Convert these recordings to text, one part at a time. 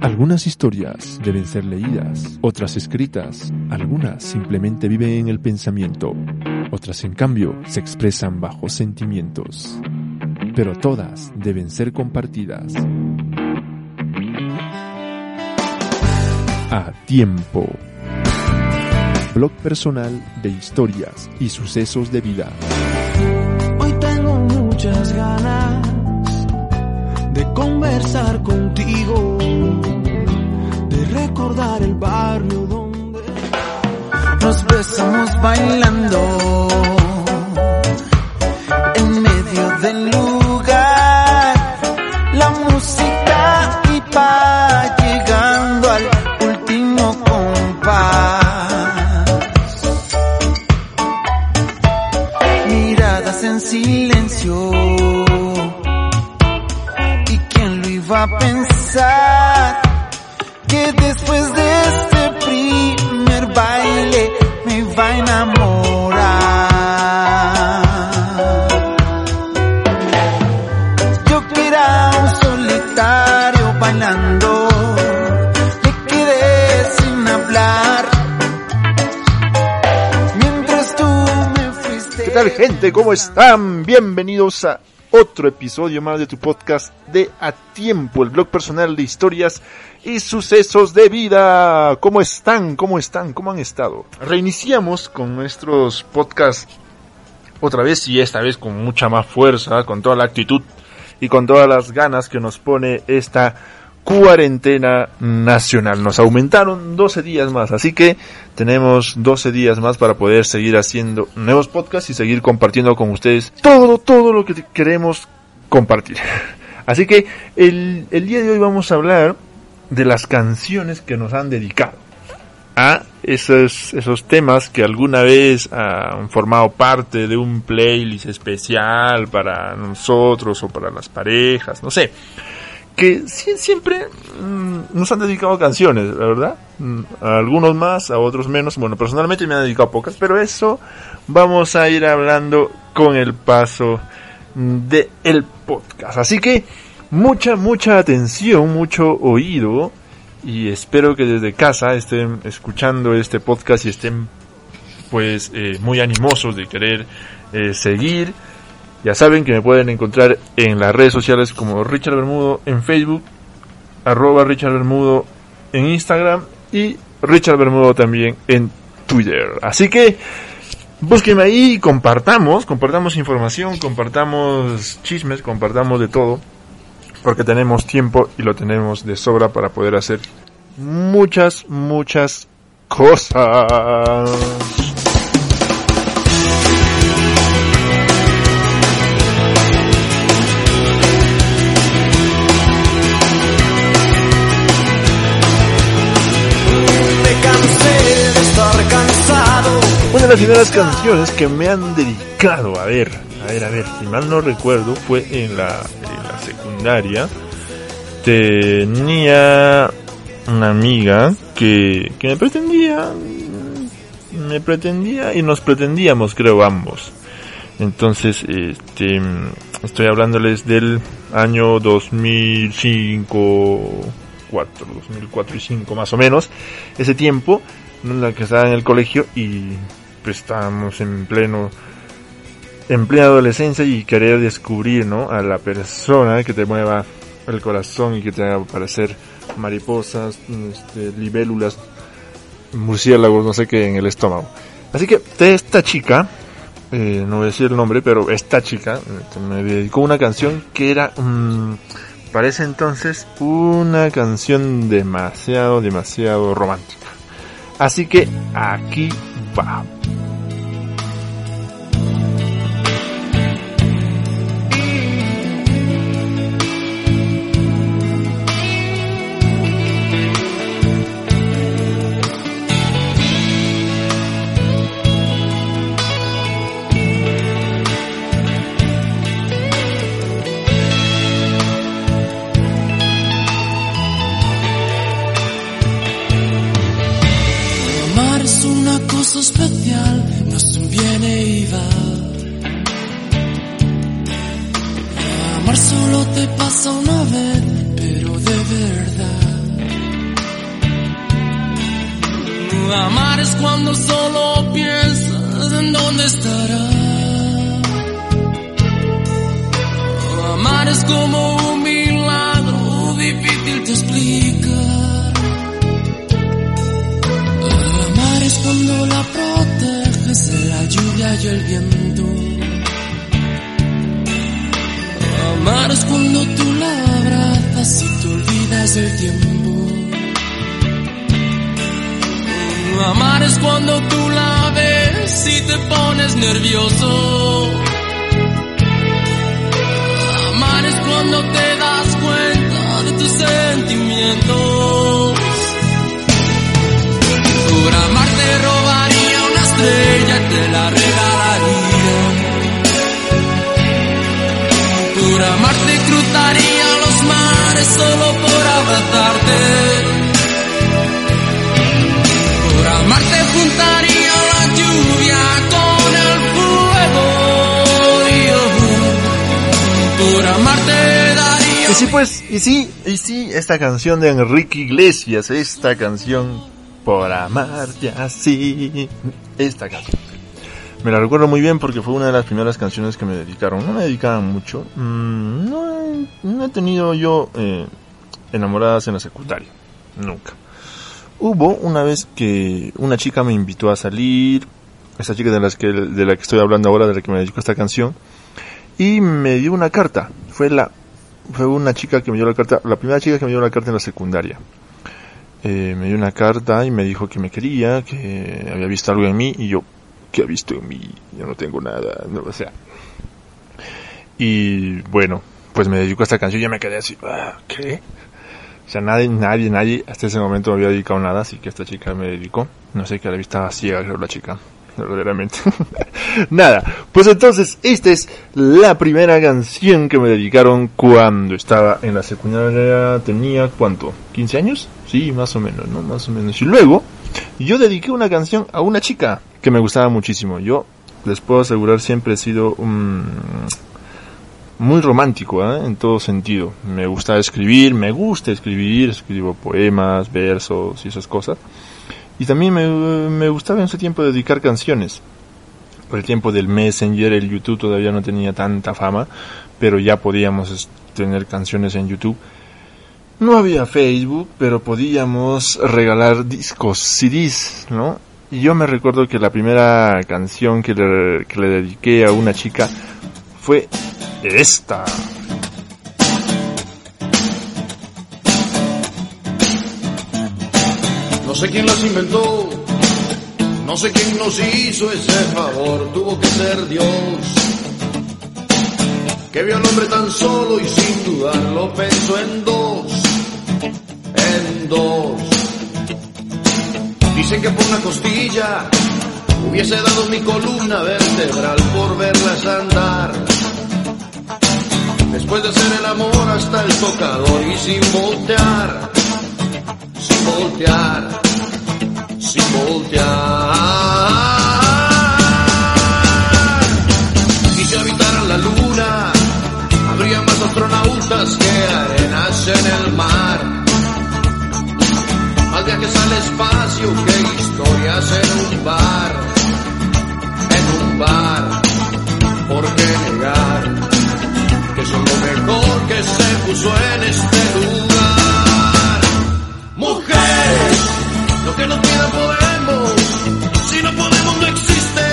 Algunas historias deben ser leídas, otras escritas, algunas simplemente viven en el pensamiento, otras en cambio se expresan bajo sentimientos, pero todas deben ser compartidas. A tiempo. Blog personal de historias y sucesos de vida. Hoy tengo muchas ganas conversar contigo, de recordar el barrio donde nos besamos bailando en medio del lugar, gente? ¿Cómo están? Bienvenidos a otro episodio más de tu podcast de A Tiempo, el blog personal de historias y sucesos de vida. ¿Cómo están? ¿Cómo están? ¿Cómo han estado? Reiniciamos con nuestros podcasts otra vez y esta vez con mucha más fuerza, con toda la actitud y con todas las ganas que nos pone esta cuarentena nacional. Nos aumentaron 12 días más, así que tenemos 12 días más para poder seguir haciendo nuevos podcasts y seguir compartiendo con ustedes todo, todo lo que queremos compartir. Así que el, el día de hoy vamos a hablar de las canciones que nos han dedicado a esos, esos temas que alguna vez han formado parte de un playlist especial para nosotros o para las parejas, no sé que siempre mm, nos han dedicado canciones, la verdad. Mm, a algunos más, a otros menos. Bueno, personalmente me han dedicado pocas, pero eso vamos a ir hablando con el paso del el podcast. Así que mucha, mucha atención, mucho oído. Y espero que desde casa estén escuchando este podcast y estén pues eh, muy animosos de querer eh, seguir ya saben que me pueden encontrar en las redes sociales como Richard Bermudo en Facebook, arroba Richard Bermudo en Instagram y Richard Bermudo también en Twitter. Así que búsquenme ahí y compartamos, compartamos información, compartamos chismes, compartamos de todo, porque tenemos tiempo y lo tenemos de sobra para poder hacer muchas, muchas cosas. Las primeras canciones que me han dedicado, a ver, a ver, a ver, si mal no recuerdo, fue en la, en la secundaria. Tenía una amiga que, que me pretendía, me pretendía y nos pretendíamos, creo, ambos. Entonces, este, estoy hablándoles del año 2005, 4, 2004 y 5 más o menos, ese tiempo, en la que estaba en el colegio y estábamos en pleno, en plena adolescencia y querer descubrir, ¿no? A la persona que te mueva el corazón y que te haga parecer mariposas, este, libélulas, murciélagos, no sé qué, en el estómago. Así que esta chica, eh, no voy a decir el nombre, pero esta chica eh, me dedicó una canción que era, mm, para ese entonces, una canción demasiado, demasiado romántica. Así que aquí va. Tiempo. Amar es cuando tú la ves y te pones nervioso. Amar es cuando te das cuenta de tus sentimientos. Por amar te robaría una estrella y te la regalaría. Por amar te cruzaría los mares solo por abrazarte. Por amar te juntaría la lluvia con el fuego. Por amar te daría Y sí, pues, y sí, y sí, esta canción de Enrique Iglesias, esta canción por amarte así, esta canción. Me la recuerdo muy bien porque fue una de las primeras canciones que me dedicaron. No me dedicaban mucho. Mm, no, no he tenido yo eh, enamoradas en la secundaria. Nunca. Hubo una vez que una chica me invitó a salir. Esa chica de, las que, de la que estoy hablando ahora, de la que me dedicó esta canción. Y me dio una carta. Fue la fue una chica que me dio la carta, la primera chica que me dio la carta en la secundaria. Eh, me dio una carta y me dijo que me quería, que había visto algo en mí y yo, ¿qué ha visto en mí? Yo no tengo nada, no, o sea. Y bueno, pues me dedicó a esta canción y yo me quedé así, ah, ¿qué? O sea, nadie, nadie, nadie hasta ese momento me había dedicado nada, así que esta chica me dedicó. No sé que la vista ciega, la chica. Verdaderamente. Nada, pues entonces, esta es la primera canción que me dedicaron cuando estaba en la secundaria. Tenía, ¿cuánto? ¿15 años? Sí, más o menos, ¿no? Más o menos. Y luego, yo dediqué una canción a una chica que me gustaba muchísimo. Yo, les puedo asegurar, siempre he sido un muy romántico ¿eh? en todo sentido. Me gusta escribir, me gusta escribir, escribo poemas, versos y esas cosas. Y también me, me gustaba en ese tiempo dedicar canciones. Por el tiempo del Messenger, el YouTube todavía no tenía tanta fama, pero ya podíamos tener canciones en YouTube. No había Facebook, pero podíamos regalar discos, CDs, ¿no? Y yo me recuerdo que la primera canción que le, que le dediqué a una chica fue esta. No sé quién las inventó, no sé quién nos hizo ese favor, tuvo que ser Dios. Que vio al hombre tan solo y sin dudarlo pensó en dos, en dos. Dicen que por una costilla hubiese dado mi columna vertebral por verlas andar. Después de hacer el amor hasta el tocador y sin voltear sin voltear, sin voltear. Y si habitaran la luna, habría más astronautas que arenas en el mar. Más viajes al espacio que historias en un bar, en un bar. ¿Por qué negar son lo mejor que se puso en este lugar? Mujeres, lo que nos pidan podemos. Si no podemos, no existe.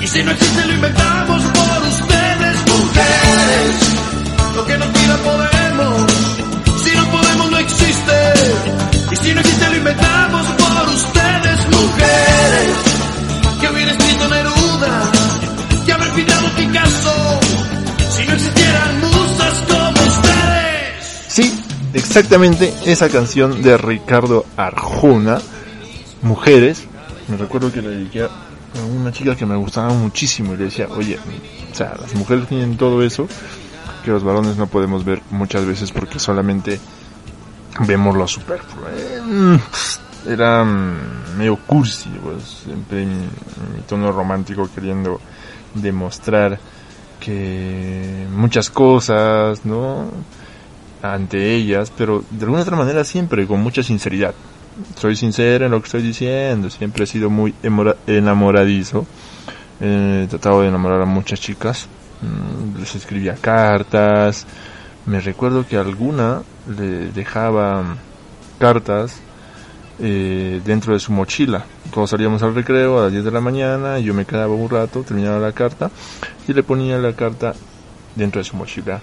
Y si no existe, lo inventamos por ustedes, mujeres. Lo que nos pidan podemos. Si no podemos, no existe. Y si no existe, lo inventamos por ustedes, mujeres. Que hubiera escrito Neruda. Que haber pintado Picasso. Exactamente esa canción de Ricardo Arjona, Mujeres. Me recuerdo que le dediqué a una chica que me gustaba muchísimo y le decía, oye, o sea, las mujeres tienen todo eso que los varones no podemos ver muchas veces porque solamente vemos lo superfluo. Eh, era mm, medio cursi, pues siempre mi, mi tono romántico queriendo demostrar que muchas cosas, ¿no? Ante ellas, pero de alguna otra manera siempre con mucha sinceridad. Soy sincero en lo que estoy diciendo, siempre he sido muy enamoradizo. He tratado de enamorar a muchas chicas. Mm, Les escribía cartas. Me recuerdo que alguna le dejaba mm, cartas eh, dentro de su mochila. Todos salíamos al recreo a las 10 de la mañana, yo me quedaba un rato, terminaba la carta y le ponía la carta dentro de su mochila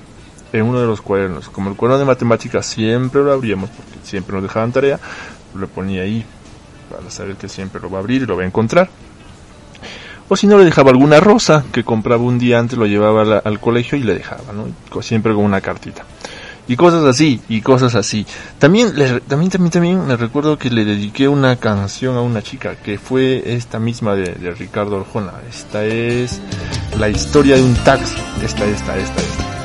en uno de los cuadernos. Como el cuaderno de matemáticas siempre lo abríamos porque siempre nos dejaban tarea, lo ponía ahí para saber que siempre lo va a abrir y lo va a encontrar. O si no, le dejaba alguna rosa que compraba un día antes, lo llevaba al colegio y le dejaba, ¿no? Siempre con una cartita. Y cosas así, y cosas así. También, le, también, también, también me recuerdo que le dediqué una canción a una chica, que fue esta misma de, de Ricardo Arjona. Esta es la historia de un taxi. Esta, esta, esta, esta.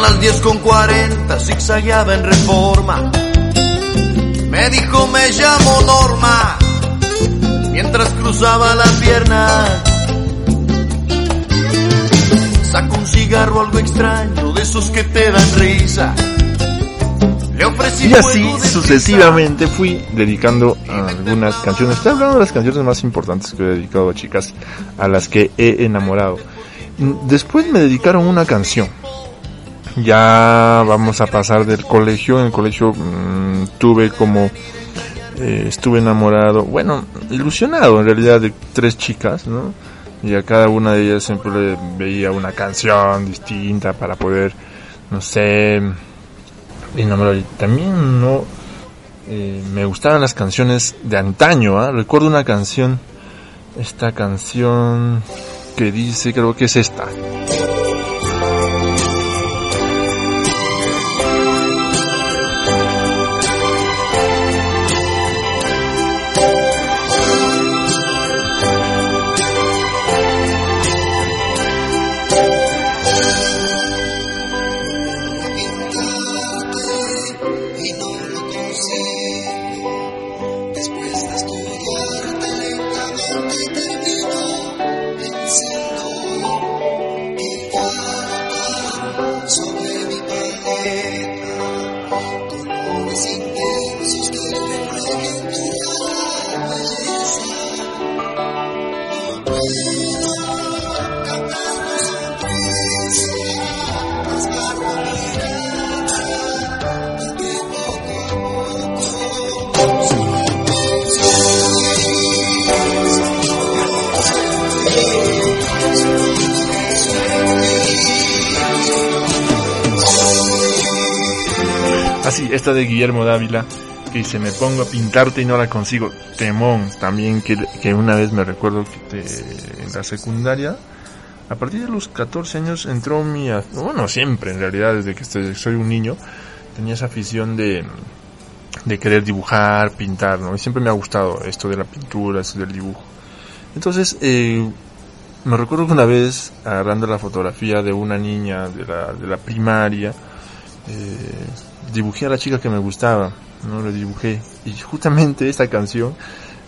Eran las 10 con 40, zigzagueaba en reforma. Me dijo me llamo Norma, mientras cruzaba la pierna. Sacó un cigarro algo extraño, de esos que te dan risa. Le ofrecí Y así sucesivamente fui dedicando algunas canciones. Estoy hablando de las canciones más importantes que he dedicado a chicas a las que he enamorado. Después me dedicaron una canción. Ya vamos a pasar del colegio. En el colegio mm, tuve como eh, estuve enamorado, bueno, ilusionado en realidad de tres chicas, ¿no? Y a cada una de ellas siempre le veía una canción distinta para poder, no sé, enamorar. Y también no eh, me gustaban las canciones de antaño, ¿ah? Recuerdo una canción, esta canción que dice, creo que es esta. Esta de Guillermo Dávila, que dice, me pongo a pintarte y no la consigo. Temón, también que, que una vez me recuerdo que en la secundaria, a partir de los 14 años entró mi, bueno, siempre en realidad, desde que estoy- soy un niño, tenía esa afición de, de querer dibujar, pintar, ¿no? Y siempre me ha gustado esto de la pintura, esto del dibujo. Entonces, eh, me recuerdo que una vez, agarrando la fotografía de una niña de la, de la primaria, eh, dibujé a la chica que me gustaba, no le dibujé. Y justamente esta canción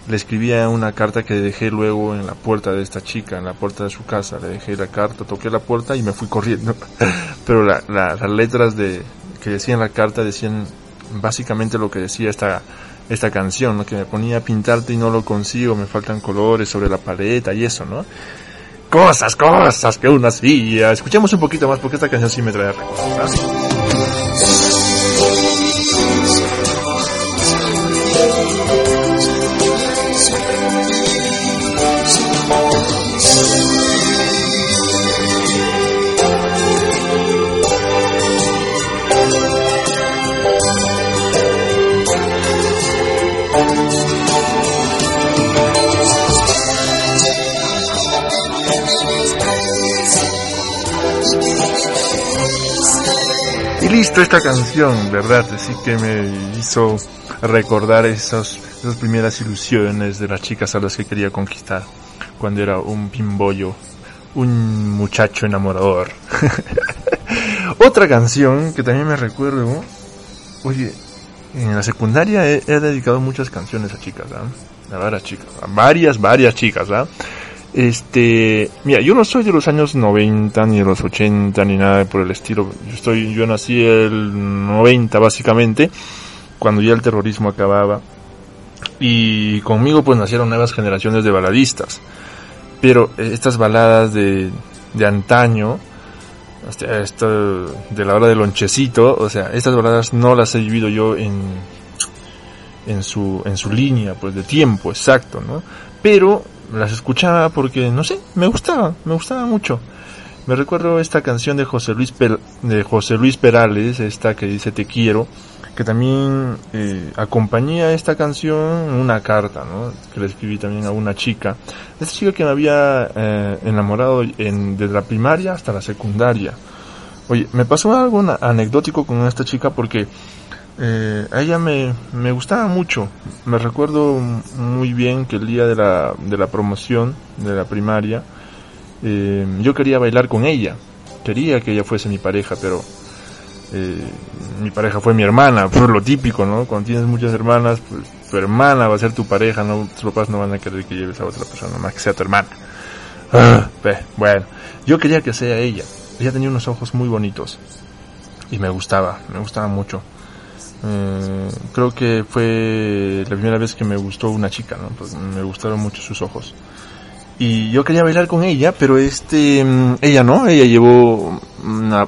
le escribía una carta que dejé luego en la puerta de esta chica, en la puerta de su casa. Le dejé la carta, toqué la puerta y me fui corriendo. Pero la, la- las letras de que decían la carta decían básicamente lo que decía esta esta canción, ¿no? que me ponía a pintarte y no lo consigo, me faltan colores sobre la paleta y eso, ¿no? Cosas, cosas que uno hacía. Escuchemos un poquito más porque esta canción sí me trae recuerdos. Esta canción, ¿verdad? Así que me hizo recordar esos, esas primeras ilusiones de las chicas a las que quería conquistar cuando era un pimbollo, un muchacho enamorador. Otra canción que también me recuerdo, oye, en la secundaria he, dedicado muchas canciones a chicas, ¿ah? A varias chicas, varias, varias chicas, ¿ah? Este, mira, yo no soy de los años 90 ni de los 80 ni nada por el estilo. Yo estoy, yo nací el 90 básicamente, cuando ya el terrorismo acababa. Y conmigo pues nacieron nuevas generaciones de baladistas. Pero eh, estas baladas de, de antaño, hasta esto de la hora del lonchecito, o sea, estas baladas no las he vivido yo en, en su, en su línea, pues de tiempo exacto, ¿no? Pero las escuchaba porque, no sé, me gustaba, me gustaba mucho. Me recuerdo esta canción de José Luis, Per- de José Luis Perales, esta que dice Te quiero, que también eh, acompañé a esta canción una carta, ¿no? Que le escribí también a una chica. Esta chica que me había eh, enamorado en, desde la primaria hasta la secundaria. Oye, me pasó algo anecdótico con esta chica porque eh, a ella me, me gustaba mucho. Me recuerdo muy bien que el día de la, de la promoción de la primaria, eh, yo quería bailar con ella. Quería que ella fuese mi pareja, pero eh, mi pareja fue mi hermana, por lo típico, ¿no? Cuando tienes muchas hermanas, pues tu hermana va a ser tu pareja, no, tus papás no van a querer que lleves a otra persona, más que sea tu hermana. Ah, bueno, yo quería que sea ella. Ella tenía unos ojos muy bonitos y me gustaba, me gustaba mucho. Eh, creo que fue la primera vez que me gustó una chica, ¿no? Pues me gustaron mucho sus ojos. Y yo quería bailar con ella, pero este, mm, ella no, ella llevó una,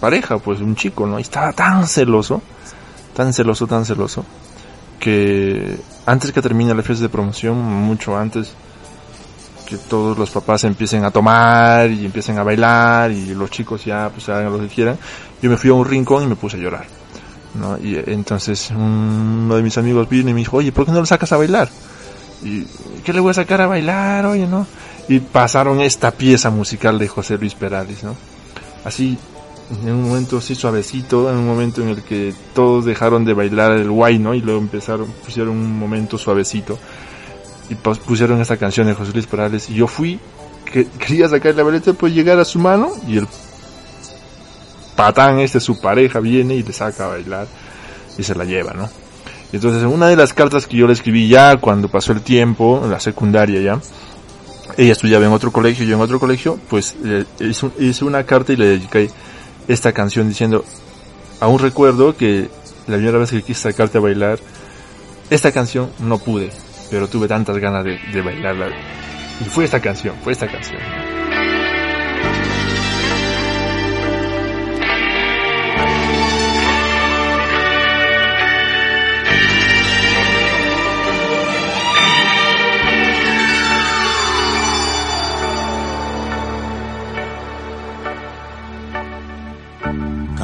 pareja, pues un chico, ¿no? Y estaba tan celoso, tan celoso, tan celoso, que antes que termine la fiesta de promoción, mucho antes, que todos los papás empiecen a tomar y empiecen a bailar y los chicos ya pues hagan lo que quieran, yo me fui a un rincón y me puse a llorar. ¿No? Y entonces uno de mis amigos vino y me dijo, oye, ¿por qué no lo sacas a bailar? Y, ¿qué le voy a sacar a bailar, oye, no? Y pasaron esta pieza musical de José Luis Perales, ¿no? Así, en un momento así suavecito, en un momento en el que todos dejaron de bailar el guay, ¿no? Y luego empezaron, pusieron un momento suavecito y pus- pusieron esta canción de José Luis Perales y yo fui, que, quería sacar la baleta, pues llegar a su mano y el patán este, su pareja, viene y le saca a bailar y se la lleva, ¿no? Entonces, en una de las cartas que yo le escribí ya cuando pasó el tiempo, en la secundaria ya, ella estudiaba en otro colegio, yo en otro colegio, pues hice una carta y le dediqué esta canción diciendo, aún recuerdo que la primera vez que quise sacarte a bailar, esta canción no pude, pero tuve tantas ganas de, de bailarla. Y fue esta canción, fue esta canción.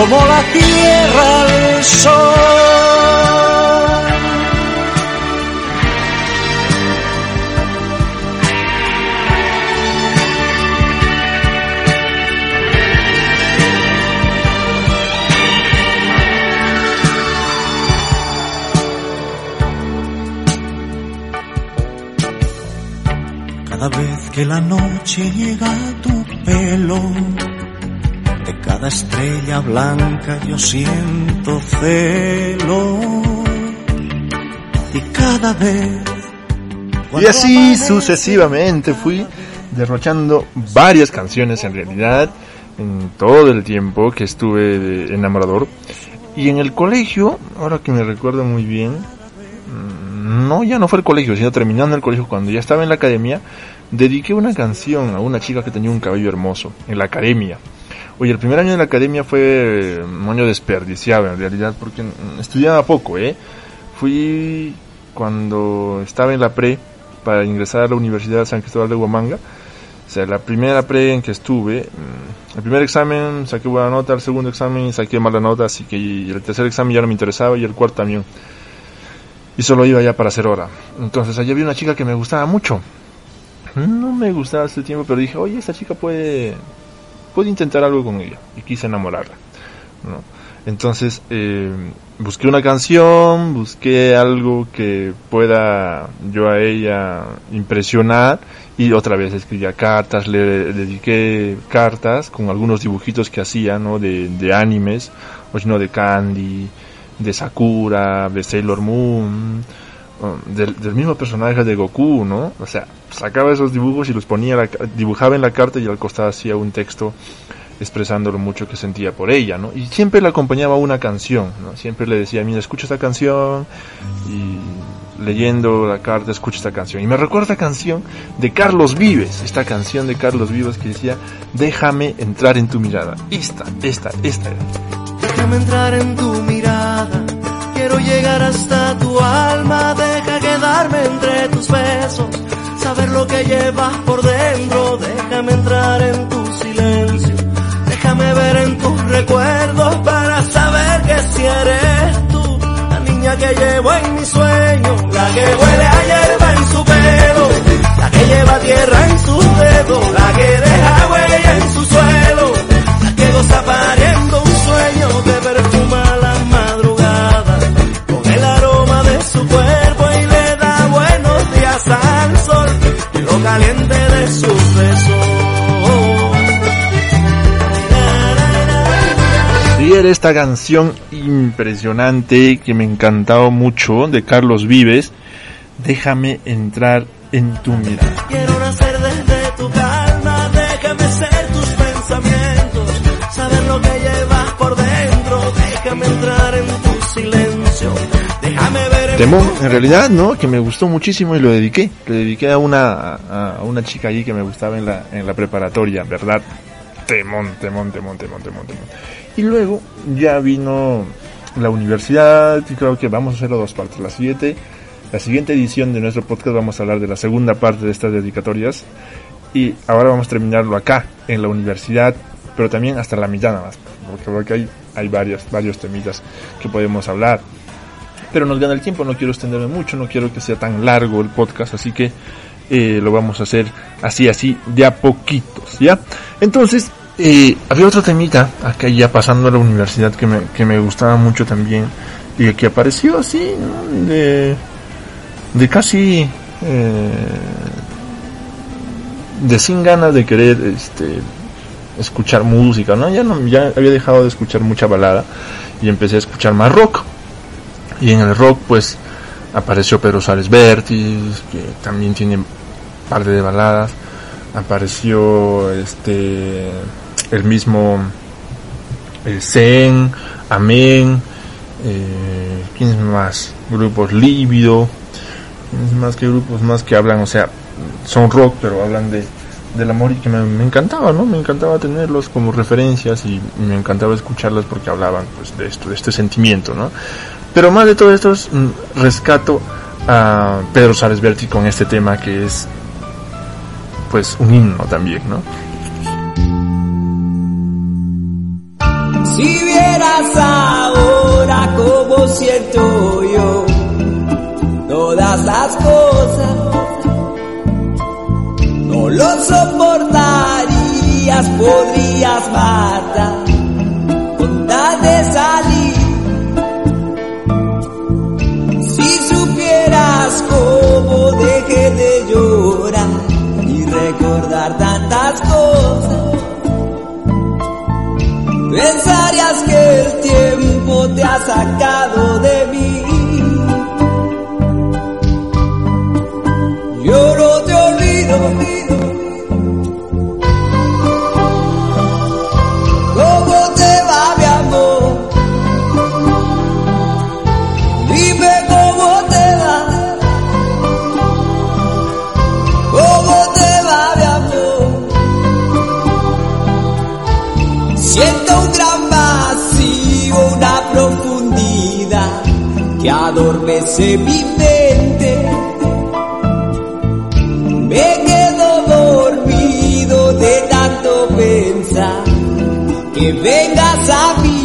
como la tierra al sol. Cada vez que la noche llega a tu pelo, cada estrella blanca yo siento celo. Y cada vez... Y así sucesivamente fui derrochando varias canciones en realidad en todo el tiempo que estuve enamorador. Y en el colegio, ahora que me recuerdo muy bien, mm, no, ya no fue el colegio, sino terminando el colegio, cuando ya estaba en la academia, dediqué una canción a una chica que tenía un cabello hermoso, en la academia. Oye, el primer año de la academia fue eh, un año desperdiciado en realidad, porque estudiaba poco, ¿eh? Fui cuando estaba en la pre para ingresar a la Universidad de San Cristóbal de Huamanga. O sea, la primera pre en que estuve, mm, el primer examen saqué buena nota, el segundo examen saqué mala nota, así que el tercer examen ya no me interesaba y el cuarto también. Y solo iba ya para hacer hora. Entonces allí había una chica que me gustaba mucho. No me gustaba hace tiempo, pero dije, oye, esta chica puede, puede intentar algo con ella. Y quise enamorarla. ¿no? Entonces eh, busqué una canción, busqué algo que pueda yo a ella impresionar y otra vez escribía cartas, le dediqué cartas con algunos dibujitos que hacía, ¿no? De, de animes, o si no de Candy, de Sakura, de Sailor Moon, del, del, mismo personaje de Goku, ¿no? O sea, sacaba esos dibujos y los ponía, la, dibujaba en la carta y al costado hacía un texto expresando lo mucho que sentía por ella, ¿no? Y siempre le acompañaba una canción, ¿no? Siempre le decía, mira, escucha esta canción y leyendo la carta escucha esta canción. Y me recuerda esta canción de Carlos Vives, esta canción de Carlos Vives que decía, déjame entrar en tu mirada. Esta, esta, esta. Déjame entrar en tu mirada, quiero llegar hasta tu alma, deja quedarme entre tus besos, saber lo que llevas por dentro, déjame entrar en tu silencio. Déjame ver en tus recuerdos para saber que si eres tú, la niña que llevo en mi sueño, la que huele a hierba en su pelo, la que lleva tierra en sus dedos, la que deja huella en su suelo, la que goza pariendo un sueño que caliente de sus besos. era esta canción impresionante que me encantaba mucho de Carlos Vives, Déjame entrar en tu mirada. Quiero nacer desde tu calma, déjame ser tus pensamientos, saber lo que llevas por dentro, déjame entrar en tu silencio, Temón, en realidad, ¿no? Que me gustó muchísimo y lo dediqué. Le dediqué a una, a, a una chica allí que me gustaba en la, en la preparatoria, ¿verdad? Temón, temón, temón, temón, temón, temón. Y luego ya vino la universidad y creo que vamos a hacerlo dos partes. La siguiente, la siguiente edición de nuestro podcast vamos a hablar de la segunda parte de estas dedicatorias y ahora vamos a terminarlo acá en la universidad, pero también hasta la mitad nada más, porque creo que hay, hay varios, varios temitas que podemos hablar. Pero nos gana el tiempo, no quiero extenderme mucho, no quiero que sea tan largo el podcast, así que eh, lo vamos a hacer así, así, de a poquitos, ¿ya? Entonces, eh, había otro temita acá ya pasando a la universidad que me, que me gustaba mucho también y que apareció así ¿no? de, de casi eh, de sin ganas de querer este escuchar música no ya no ya había dejado de escuchar mucha balada y empecé a escuchar más rock y en el rock pues apareció Pedro Sales Vertis que también tiene parte de baladas apareció este el mismo eh, Zen, Amén, eh, ¿quiénes más? Grupos Lívido, ¿quiénes más que grupos más que hablan, o sea, son rock, pero hablan de del amor y que me, me encantaba, ¿no? Me encantaba tenerlos como referencias y me encantaba escucharlos porque hablaban pues de esto, de este sentimiento, ¿no? Pero más de todo esto es, mm, rescato a Pedro Saresberti con este tema que es pues un himno también, ¿no? Si vieras ahora cómo siento yo todas las cosas, no lo soportarías, podrías matar tiempo vengas a mí.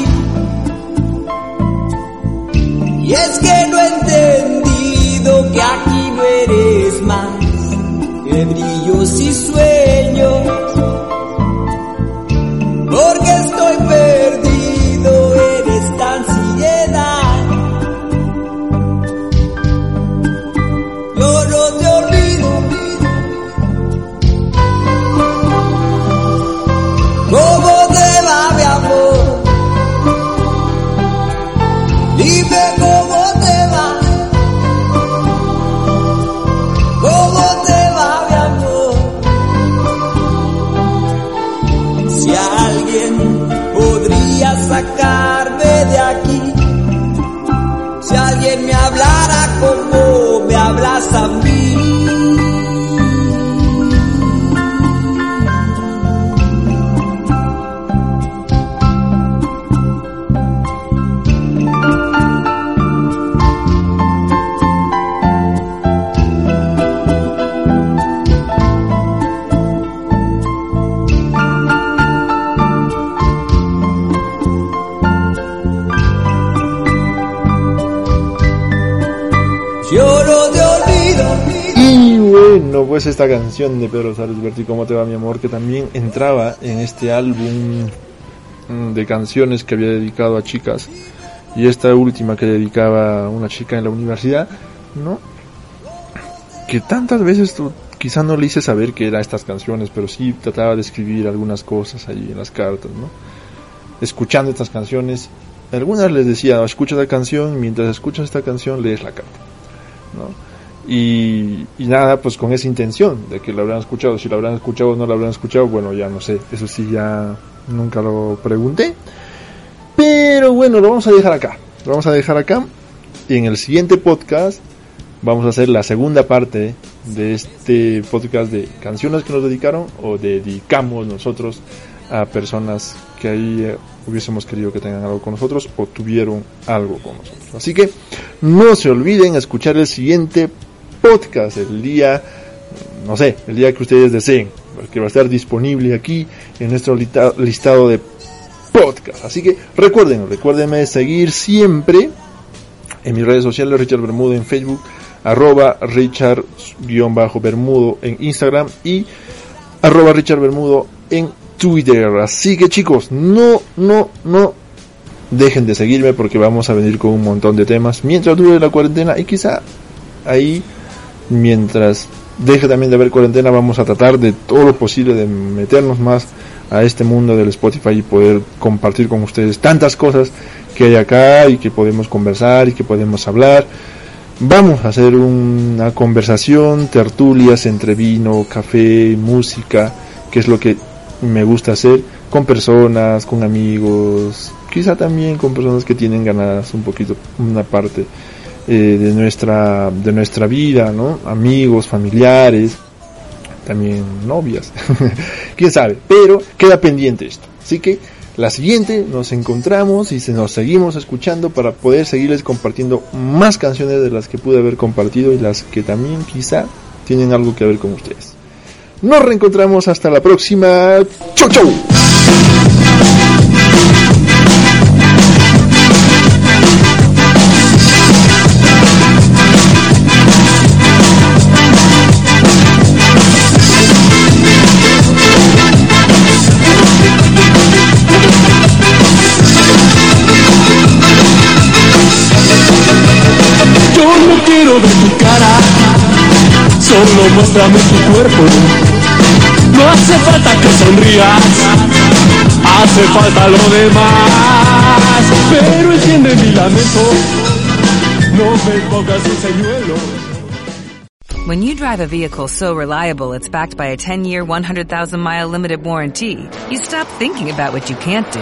Pues esta canción de Pedro Saresberti, ¿Cómo te va mi amor? Que también entraba en este álbum mm, de canciones que había dedicado a chicas. Y esta última que dedicaba a una chica en la universidad, ¿no? Que tantas veces tú quizá no le hice saber que eran estas canciones, pero sí trataba de escribir algunas cosas ahí en las cartas, ¿no? Escuchando estas canciones, algunas les decía, escucha la canción, mientras escuchas esta canción lees la carta. ¿no? Y, nada, pues con esa intención de que lo habrán escuchado. Si lo habrán escuchado o no lo habrán escuchado, bueno, ya no sé. Eso sí, ya nunca lo pregunté. Pero bueno, lo vamos a dejar acá. Lo vamos a dejar acá. Y en el siguiente podcast vamos a hacer la segunda parte de este podcast de canciones que nos dedicaron o dedicamos nosotros a personas que ahí eh, hubiésemos querido que tengan algo con nosotros o tuvieron algo con nosotros. Así que no se olviden escuchar el siguiente podcast el día, no sé, el día que ustedes deseen, que va a estar disponible aquí en nuestro lista- listado de podcast. Así que recuerden, recuérdenme seguir siempre en mis redes sociales, Richard Bermudo en Facebook, arroba Richard-Bermudo en Instagram y arroba Richard Bermudo en Twitter. Así que chicos, no, no, no dejen de seguirme porque vamos a venir con un montón de temas mientras dure la cuarentena y quizá ahí, mientras deje también de haber cuarentena, vamos a tratar de todo lo posible de meternos más a este mundo del Spotify y poder compartir con ustedes tantas cosas que hay acá y que podemos conversar y que podemos hablar. Vamos a hacer una conversación, tertulias entre vino, café, música, que es lo que me gusta hacer, con personas, con amigos, quizá también con personas que tienen ganadas un poquito una parte eh, de nuestra de nuestra vida, ¿no? Amigos, familiares, también novias, quién sabe, pero queda pendiente esto. Así que la siguiente nos encontramos y se nos seguimos escuchando para poder seguirles compartiendo más canciones de las que pude haber compartido y las que también quizá tienen algo que ver con ustedes. Nos reencontramos hasta la próxima. Chau chau. Solo muéstrame tu cuerpo. No hace falta que sonrías, hace falta lo demás. Pero entiende mi lamento, no me pongas un señuelo. When you drive a vehicle so reliable it's backed by a 10-year, 100,000-mile limited warranty, you stop thinking about what you can't do